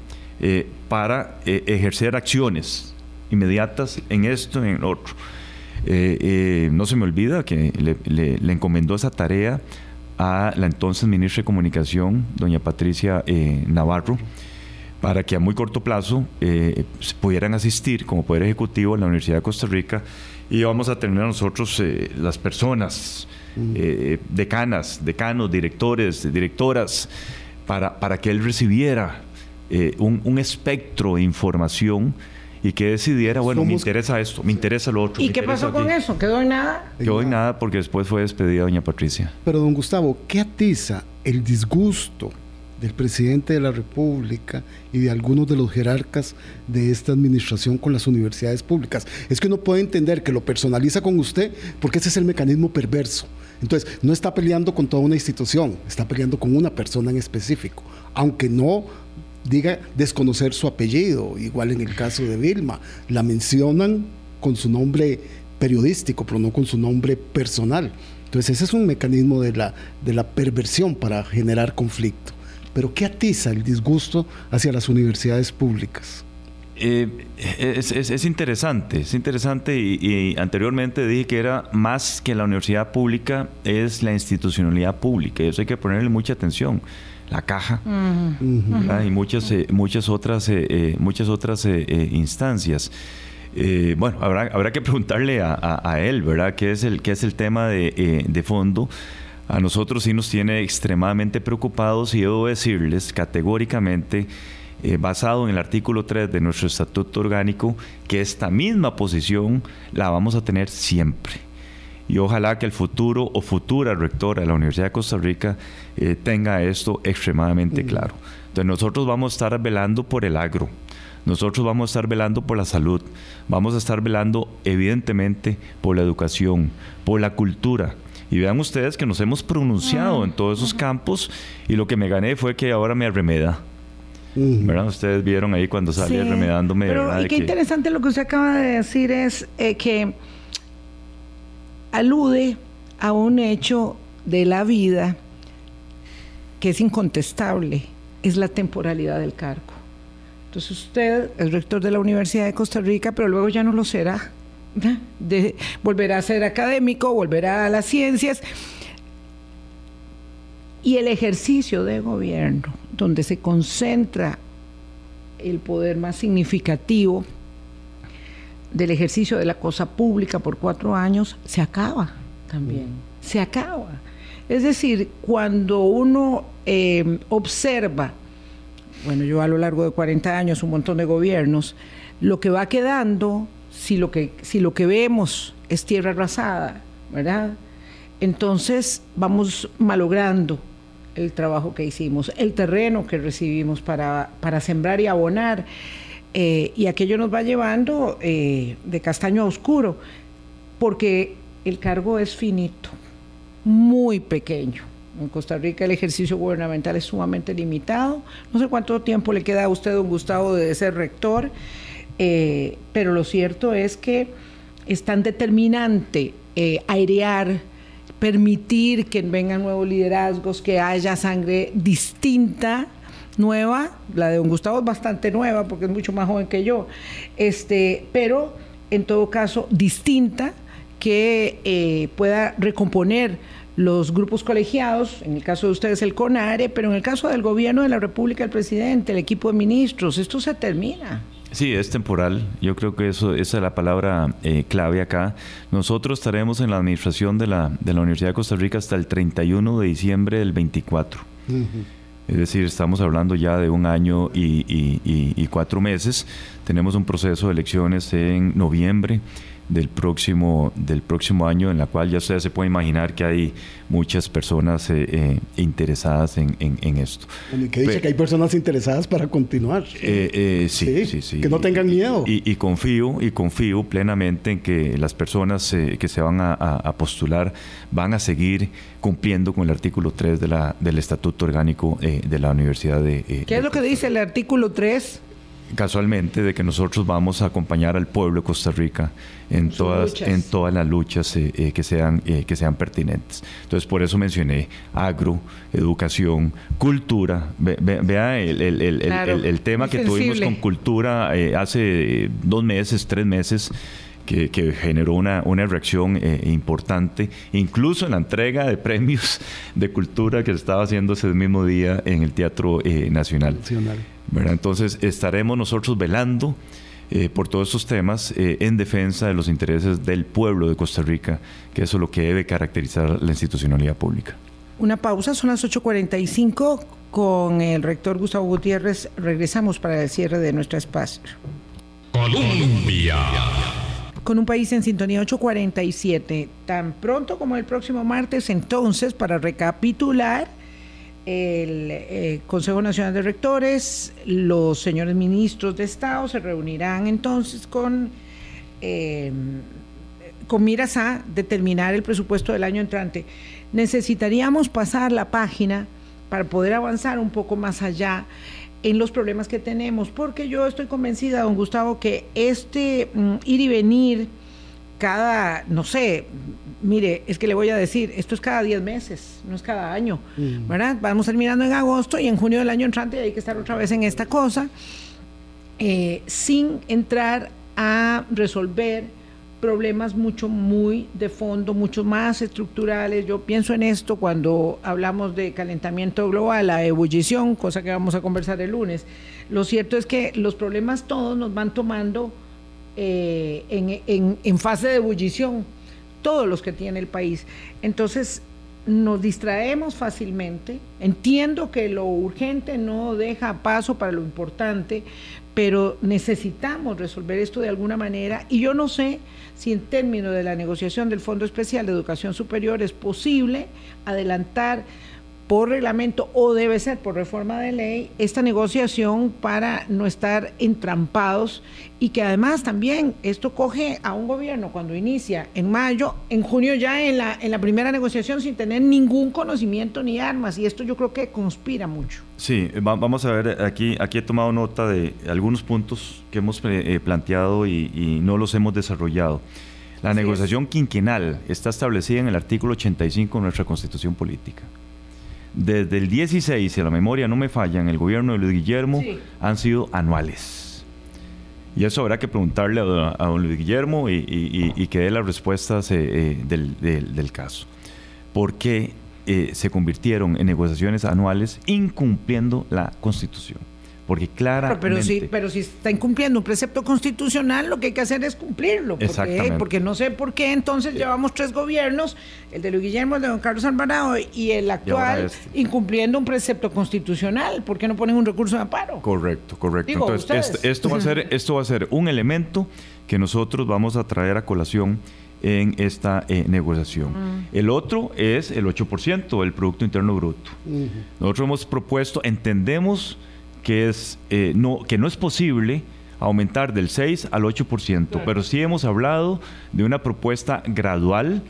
[SPEAKER 3] eh, para eh, ejercer acciones inmediatas en esto, en otro. Eh, no se me olvida que le, encomendó esa tarea a la entonces ministra de Comunicación, doña Patricia Navarro, para que a muy corto plazo pudieran asistir como Poder Ejecutivo a la Universidad de Costa Rica y vamos a tener a nosotros las personas, decanas, decanos, directores, directoras, para, para que él recibiera eh, un, espectro de información y que decidiera, bueno, me interesa esto, me interesa lo otro.
[SPEAKER 1] ¿Y qué pasó con eso? ¿Quedó en nada?
[SPEAKER 3] Quedó en nada porque después fue despedida doña Patricia.
[SPEAKER 2] Pero don Gustavo, ¿qué atiza el disgusto del presidente de la República y de algunos de los jerarcas de esta administración con las universidades públicas. Es que uno puede entender que lo personaliza con usted porque ese es el mecanismo perverso. Entonces, no está peleando con toda una institución, está peleando con una persona en específico, aunque no diga desconocer su apellido, igual en el caso de Vilma, la mencionan con su nombre periodístico, pero no con su nombre personal. Entonces ese es un mecanismo de la, de la perversión para generar conflicto. Pero ¿qué atiza el disgusto hacia las universidades públicas?
[SPEAKER 3] Eh, es, interesante, es interesante y, anteriormente dije que era más que la universidad pública, es la institucionalidad pública y eso hay que ponerle mucha atención la caja y muchas, eh, muchas otras, eh, eh, muchas otras instancias. bueno, habrá, habrá que preguntarle a, él, ¿verdad? ¿Qué es el, qué es el tema de, de fondo? A nosotros sí nos tiene extremadamente preocupados y debo decirles categóricamente, basado en el artículo 3 de nuestro estatuto orgánico, que esta misma posición la vamos a tener siempre y ojalá que el futuro o futura rectora de la Universidad de Costa Rica eh, tenga esto extremadamente claro. Entonces nosotros vamos a estar velando por el agro, nosotros vamos a estar velando por la salud, vamos a estar velando evidentemente por la educación, por la cultura. Y vean ustedes que nos hemos pronunciado en todos esos campos y lo que me gané fue que ahora me arremeda. ¿verdad? Ustedes vieron ahí cuando salí remedándome.
[SPEAKER 1] Pero, y qué interesante lo que usted acaba de decir es eh, que alude a un hecho de la vida que es incontestable, es la temporalidad del cargo. Entonces usted es rector de la Universidad de Costa Rica, pero luego ya no lo será. De, volverá a ser académico, volverá a las ciencias. Y el ejercicio de gobierno, donde se concentra el poder más significativo, del ejercicio de la cosa pública por cuatro años se acaba también, se acaba. Es decir, cuando uno eh, observa, bueno, yo a lo largo de 40 años, un montón de gobiernos, lo que va quedando, si lo que, si lo que vemos es tierra arrasada, ¿verdad? Entonces vamos malogrando el trabajo que hicimos, el terreno que recibimos para, para sembrar y abonar. Eh, y aquello nos va llevando eh, de castaño a oscuro, porque el cargo es finito, muy pequeño. En Costa Rica el ejercicio gubernamental es sumamente limitado. No sé cuánto tiempo le queda a usted, don Gustavo, de ser rector, eh, pero lo cierto es que es tan determinante airear, permitir que vengan nuevos liderazgos, que haya sangre distinta nueva, la de don Gustavo es bastante nueva porque es mucho más joven que yo, este, pero en todo caso distinta que eh, pueda recomponer los grupos colegiados, en el caso de ustedes el CONARE, pero en el caso del gobierno de la República, el presidente, el equipo de ministros, esto se termina.
[SPEAKER 3] Sí, es temporal. Yo creo que eso, esa es la palabra eh, clave acá. Nosotros estaremos en la administración de la, de la Universidad de Costa Rica hasta el 31 de diciembre del 24. Es decir, estamos hablando ya de un año y, cuatro meses. Tenemos un proceso de elecciones en noviembre del próximo, del próximo año, en la cual ya ustedes se pueden imaginar que hay muchas personas eh, eh, interesadas en, esto.
[SPEAKER 2] Y que dice que hay personas interesadas para continuar.
[SPEAKER 3] Eh, sí, sí, sí,
[SPEAKER 2] Que no tengan miedo.
[SPEAKER 3] Y, confío, y confío plenamente en que las personas que se van a, postular van a seguir cumpliendo con el artículo 3 de la, del Estatuto Orgánico de la Universidad de...
[SPEAKER 1] ¿Qué es lo que dice el artículo 3?
[SPEAKER 3] Casualmente de que nosotros vamos a acompañar al pueblo de Costa Rica en todas en todas las luchas eh, eh, que sean eh, que sean pertinentes. Entonces por eso mencioné agro educación cultura. Vea el, el, el, el, tema que tuvimos con cultura hace dos meses tres meses que, que, generó una, una reacción importante, incluso en la entrega de premios de cultura que se estaba haciendo ese mismo día en el Teatro Nacional. Nacional. Entonces estaremos nosotros velando eh, por todos estos temas eh, en defensa de los intereses del pueblo de Costa Rica, que eso es lo que debe caracterizar la institucionalidad pública.
[SPEAKER 1] Una pausa, son las 8.45 con el rector Gustavo Gutiérrez. Regresamos para el cierre de nuestro espacio. Colombia. Con un país en sintonía 847, tan pronto como el próximo martes, entonces, para recapitular, el eh, Consejo Nacional de Rectores, los señores ministros de Estado se reunirán entonces con, eh, con miras a determinar el presupuesto del año entrante. Necesitaríamos pasar la página para poder avanzar un poco más allá en los problemas que tenemos, porque yo estoy convencida, don Gustavo, que este mm, ir y venir cada, no sé, mire, es que le voy a decir, esto es cada 10 meses, no es cada año, mm. ¿verdad? Vamos a ir mirando en agosto y en junio del año entrante hay que estar otra vez en esta cosa, eh, sin entrar a resolver problemas mucho, muy de fondo, mucho más estructurales. Yo pienso en esto cuando hablamos de calentamiento global, la ebullición, cosa que vamos a conversar el lunes. Lo cierto es que los problemas todos nos van tomando eh, en, en fase de ebullición todos los que tiene el país. Entonces, nos distraemos fácilmente. Entiendo que lo urgente no deja paso para lo importante, pero necesitamos resolver esto de alguna manera y yo no sé si en términos de la negociación del Fondo Especial de Educación Superior es posible adelantar por reglamento o debe ser por reforma de ley esta negociación para no estar entrampados y que además también esto coge a un gobierno cuando inicia en mayo, en junio ya en la, en la primera negociación sin tener ningún conocimiento ni armas y esto yo creo que conspira mucho.
[SPEAKER 3] Sí, vamos a ver, aquí, aquí he tomado nota de algunos puntos que hemos eh, eh, planteado y, no los hemos desarrollado. La negociación quinquenal está establecida en el artículo 85 de nuestra constitución política desde el 16, si la memoria no me falla, en el gobierno de Luis Guillermo han sido anuales. Y eso habrá que preguntarle a, don Luis Guillermo y, que dé las respuestas eh, eh, del, caso. ¿Por qué eh, se convirtieron en negociaciones anuales incumpliendo la Constitución? Porque claramente...
[SPEAKER 1] Pero, si, pero si está incumpliendo un precepto constitucional, lo que hay que hacer es cumplirlo. Porque, porque no sé por qué entonces llevamos tres gobiernos, el de Luis Guillermo, el de don Carlos Alvarado y el actual, este. incumpliendo un precepto constitucional. ¿Por qué no ponen un recurso de amparo?
[SPEAKER 3] Correcto, correcto. entonces, esto, va a ser, esto va a ser un elemento que nosotros vamos a traer a colación en esta eh, negociación. El otro es el 8% del Producto Interno Bruto. Nosotros hemos propuesto, entendemos que, es, eh, no, que no es posible aumentar del 6 al 8%, pero sí hemos hablado de una propuesta gradual,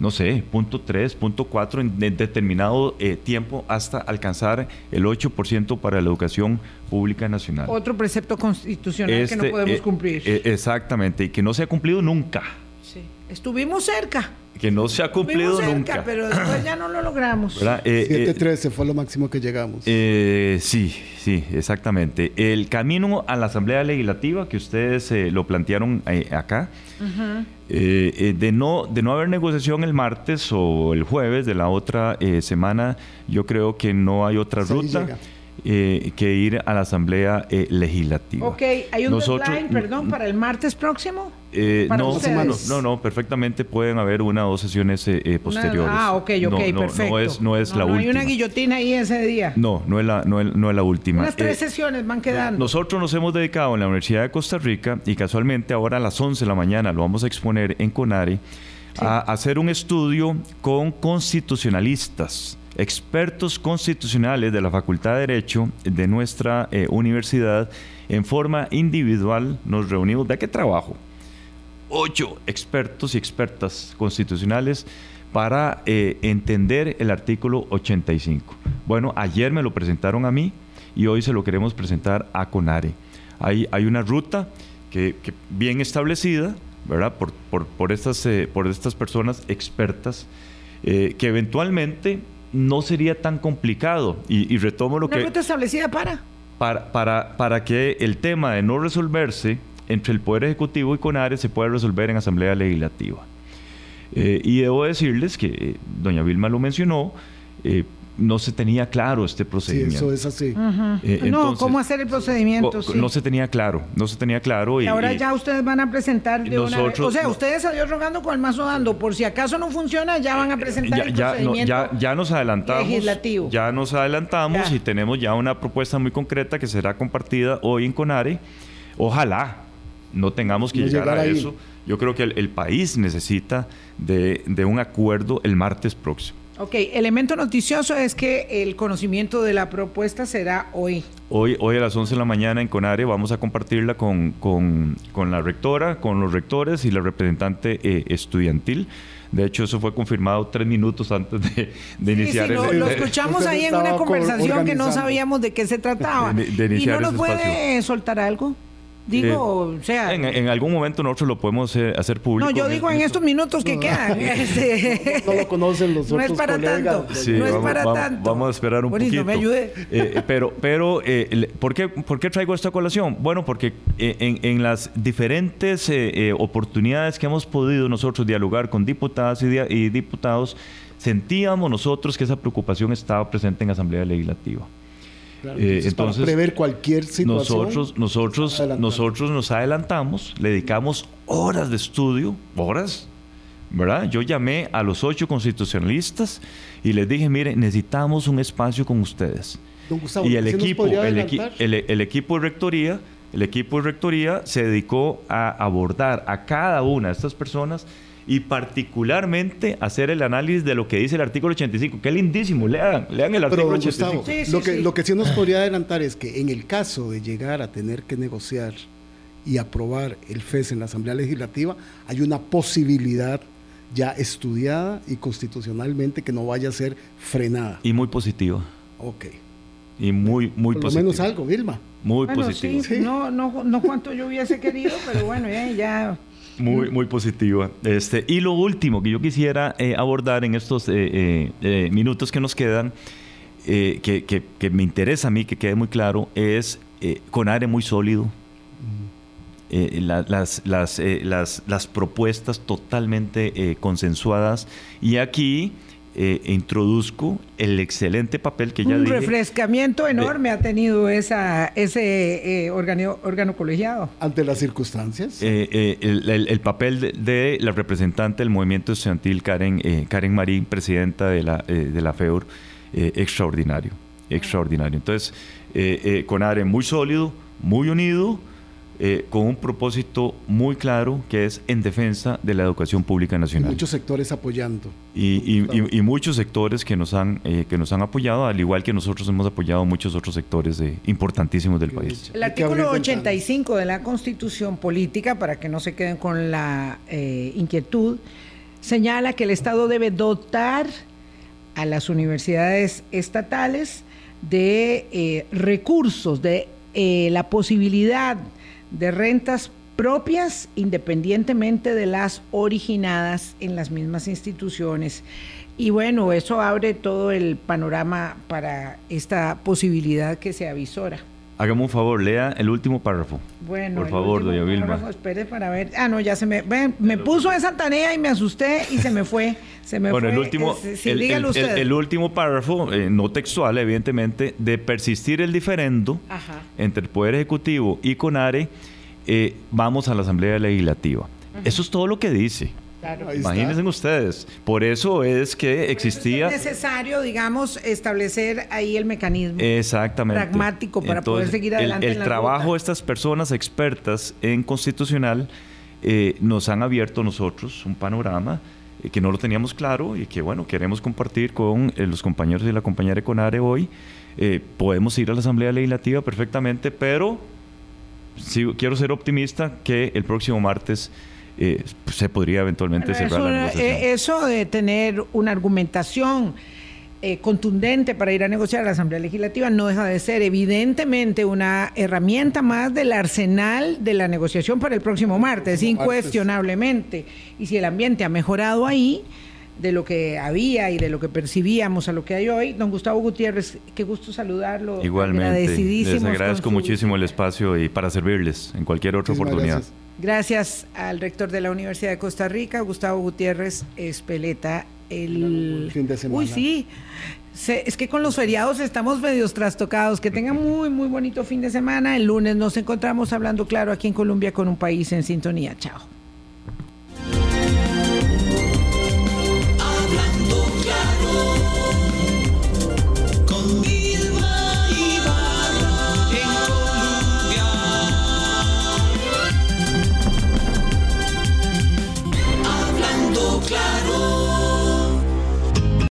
[SPEAKER 3] no sé, punto 3, punto 4 en, determinado eh, tiempo hasta alcanzar el 8% para la educación pública nacional.
[SPEAKER 1] Otro precepto constitucional que no este, podemos cumplir.
[SPEAKER 3] exactamente, y que no se ha cumplido nunca.
[SPEAKER 1] Estuvimos cerca.
[SPEAKER 3] Que no se ha cumplido nunca.
[SPEAKER 1] Pero después ya no lo logramos.
[SPEAKER 2] 7-13 eh, fue lo máximo que llegamos.
[SPEAKER 3] Eh, sí, sí, exactamente. El camino a la Asamblea Legislativa, que ustedes eh, lo plantearon acá, de, no, de no haber negociación el martes o el jueves de la otra semana, yo creo que no hay otra ruta. Eh, que ir a la Asamblea eh, Legislativa.
[SPEAKER 1] Ok, ¿hay un deadline, perdón, para el martes próximo?
[SPEAKER 3] Eh, no, no, no, perfectamente pueden haber una o dos sesiones posteriores.
[SPEAKER 1] ah, ok, ok, perfecto.
[SPEAKER 3] No es, no es la última.
[SPEAKER 1] ¿Hay una guillotina ahí ese día?
[SPEAKER 3] No, no es la, no es, no es la última.
[SPEAKER 1] Unas tres sesiones van quedando.
[SPEAKER 3] Nosotros nos hemos dedicado en la Universidad de Costa Rica y casualmente ahora a las 11 de la mañana lo vamos a exponer en CONARE a hacer un estudio con constitucionalistas expertos constitucionales de la Facultad de Derecho de nuestra eh, universidad en forma individual nos reunimos. ¿De qué trabajo? Ocho expertos y expertas constitucionales para eh, entender el artículo 85. Bueno, ayer me lo presentaron a mí y hoy se lo queremos presentar a CONARE. Hay, una ruta que, bien establecida, ¿verdad? Por, eh, por estas personas expertas que eventualmente no sería tan complicado. Y, retomo lo
[SPEAKER 1] ¿Una
[SPEAKER 3] que...
[SPEAKER 1] ruta establecida para?
[SPEAKER 3] Para, para? para que el tema de no resolverse entre el Poder Ejecutivo y CONARE se pueda resolver en Asamblea Legislativa. Eh, y debo decirles que eh, doña Vilma lo mencionó, eh, no se tenía claro este procedimiento.
[SPEAKER 2] Sí, eso es así.
[SPEAKER 1] Eh, no, ¿cómo hacer el procedimiento?
[SPEAKER 3] No se tenía claro, no se tenía claro.
[SPEAKER 1] Y, ahora ya ustedes van a presentar de una vez. O sea, ustedes salió rogando con el mazo dando. Por si acaso no funciona, ya van a presentar
[SPEAKER 3] ya,
[SPEAKER 1] el procedimiento
[SPEAKER 3] ya, ya, nos adelantamos.
[SPEAKER 1] Legislativo.
[SPEAKER 3] Ya nos adelantamos y tenemos ya una propuesta muy concreta que será compartida hoy en CONARE. Ojalá no tengamos que llegar, a eso. Yo creo que el, país necesita de, de un acuerdo el martes próximo.
[SPEAKER 1] Ok, elemento noticioso es que el conocimiento de la propuesta será hoy.
[SPEAKER 3] Hoy, hoy a las 11 de la mañana en Conare vamos a compartirla con, con, con la rectora, con los rectores y la representante eh, estudiantil. De hecho, eso fue confirmado tres minutos antes de, de iniciar
[SPEAKER 1] sí, el... Lo, lo escuchamos ahí en una conversación que no sabíamos de qué se trataba. ¿Y no nos puede soltar algo? Digo, eh, o sea...
[SPEAKER 3] En, algún momento nosotros lo podemos eh, hacer público.
[SPEAKER 1] No, yo digo en estos minutos que quedan.
[SPEAKER 2] Este, no, lo conocen los otros
[SPEAKER 1] No es para tanto. no es para tanto.
[SPEAKER 3] Vamos a esperar un poquito.
[SPEAKER 1] me ayude.
[SPEAKER 3] Eh, pero, pero ¿por, qué, ¿por qué traigo esta colación? Bueno, porque en, en las diferentes oportunidades que hemos podido nosotros dialogar con diputadas y, y diputados, sentíamos nosotros que esa preocupación estaba presente en Asamblea Legislativa.
[SPEAKER 2] Eh, entonces, para prever cualquier situación.
[SPEAKER 3] Nosotros, nosotros, nosotros nos adelantamos, le dedicamos horas de estudio, horas, ¿verdad? Yo llamé a los ocho constitucionalistas y les dije, mire, necesitamos un espacio con ustedes. y el equipo, el, el equipo de rectoría, el equipo de rectoría se dedicó a abordar a cada una de estas personas y particularmente hacer el análisis de lo que dice el artículo 85, que es lindísimo, lean, lean el artículo 85.
[SPEAKER 2] lo, que, sí. lo que sí nos podría adelantar es que en el caso de llegar a tener que negociar y aprobar el FES en la Asamblea Legislativa, hay una posibilidad ya estudiada y constitucionalmente que no vaya a ser frenada.
[SPEAKER 3] Y muy positiva.
[SPEAKER 2] Ok.
[SPEAKER 3] Y muy, muy
[SPEAKER 2] Por lo menos algo, Vilma.
[SPEAKER 3] Muy positivo.
[SPEAKER 1] Sí, No, no, no cuanto yo hubiese querido, pero bueno, ya, ya
[SPEAKER 3] muy, muy positiva. Este, y lo último que yo quisiera eh, abordar en estos eh, eh, minutos que nos quedan, que, que, me interesa a mí que quede muy claro, es con aire muy sólido. las, las, las, las, propuestas totalmente consensuadas. Y aquí eh, introduzco el excelente papel que ya
[SPEAKER 1] Un refrescamiento enorme ha tenido esa, ese eh, órgano, colegiado.
[SPEAKER 2] Ante las circunstancias.
[SPEAKER 3] Eh, el, papel de, la representante del movimiento estudiantil, Karen, Karen Marín, presidenta de la, de la FEUR, extraordinario, extraordinario. Entonces, con ARE muy sólido, muy unido, eh, con un propósito muy claro que es en defensa de la educación pública nacional.
[SPEAKER 2] muchos sectores apoyando.
[SPEAKER 3] Y, muchos sectores que nos, han, eh, que nos han apoyado, al igual que nosotros hemos apoyado muchos otros sectores de, importantísimos del país.
[SPEAKER 1] El artículo 85 de la Constitución Política, para que no se queden con la eh, inquietud, señala que el Estado debe dotar a las universidades estatales de recursos, de la posibilidad de rentas propias independientemente de las originadas en las mismas instituciones. Y bueno, eso abre todo el panorama para esta posibilidad que se avisora.
[SPEAKER 3] Hágame un favor, lea el último párrafo.
[SPEAKER 1] Bueno,
[SPEAKER 3] por favor, doña Vilma.
[SPEAKER 1] espere para ver. Ah, no, ya se me. me puso esa tarea y me asusté y se me fue. Se me
[SPEAKER 3] bueno, el último, el, último párrafo, eh, no textual, evidentemente, de persistir el diferendo entre el Poder Ejecutivo y CONARE, eh, vamos a la Asamblea Legislativa. Eso es todo lo que dice. Imagínense ustedes. Por eso es que existía.
[SPEAKER 1] es necesario, digamos, establecer ahí el mecanismo
[SPEAKER 3] Exactamente.
[SPEAKER 1] pragmático para poder seguir adelante.
[SPEAKER 3] El, trabajo de estas personas expertas en constitucional eh, nos han abierto a nosotros un panorama eh, que no lo teníamos claro y que, bueno, queremos compartir con eh, los compañeros y la compañera Conare hoy. podemos ir a la Asamblea Legislativa perfectamente, pero sí, quiero ser optimista que el próximo martes eh, se podría eventualmente cerrar la negociación.
[SPEAKER 1] Eh, eso de tener una argumentación eh, contundente para ir a negociar a la Asamblea Legislativa no deja de ser evidentemente una herramienta más del arsenal de la negociación para el próximo martes, incuestionablemente. Y si el ambiente ha mejorado ahí, de lo que había y de lo que percibíamos a lo que hay hoy. Don Gustavo Gutiérrez, qué gusto saludarlo.
[SPEAKER 3] Igualmente, les agradezco muchísimo el espacio y para servirles en cualquier otra oportunidad.
[SPEAKER 1] Gracias. Al rector de la Universidad de Costa Rica, Gustavo Gutiérrez Espeleta. El
[SPEAKER 2] fin de semana.
[SPEAKER 1] Uy, sí. es que con los feriados estamos medios trastocados. Que tengan muy, muy bonito fin de semana. El lunes nos encontramos hablando claro aquí en Colombia con un país en sintonía. Chao.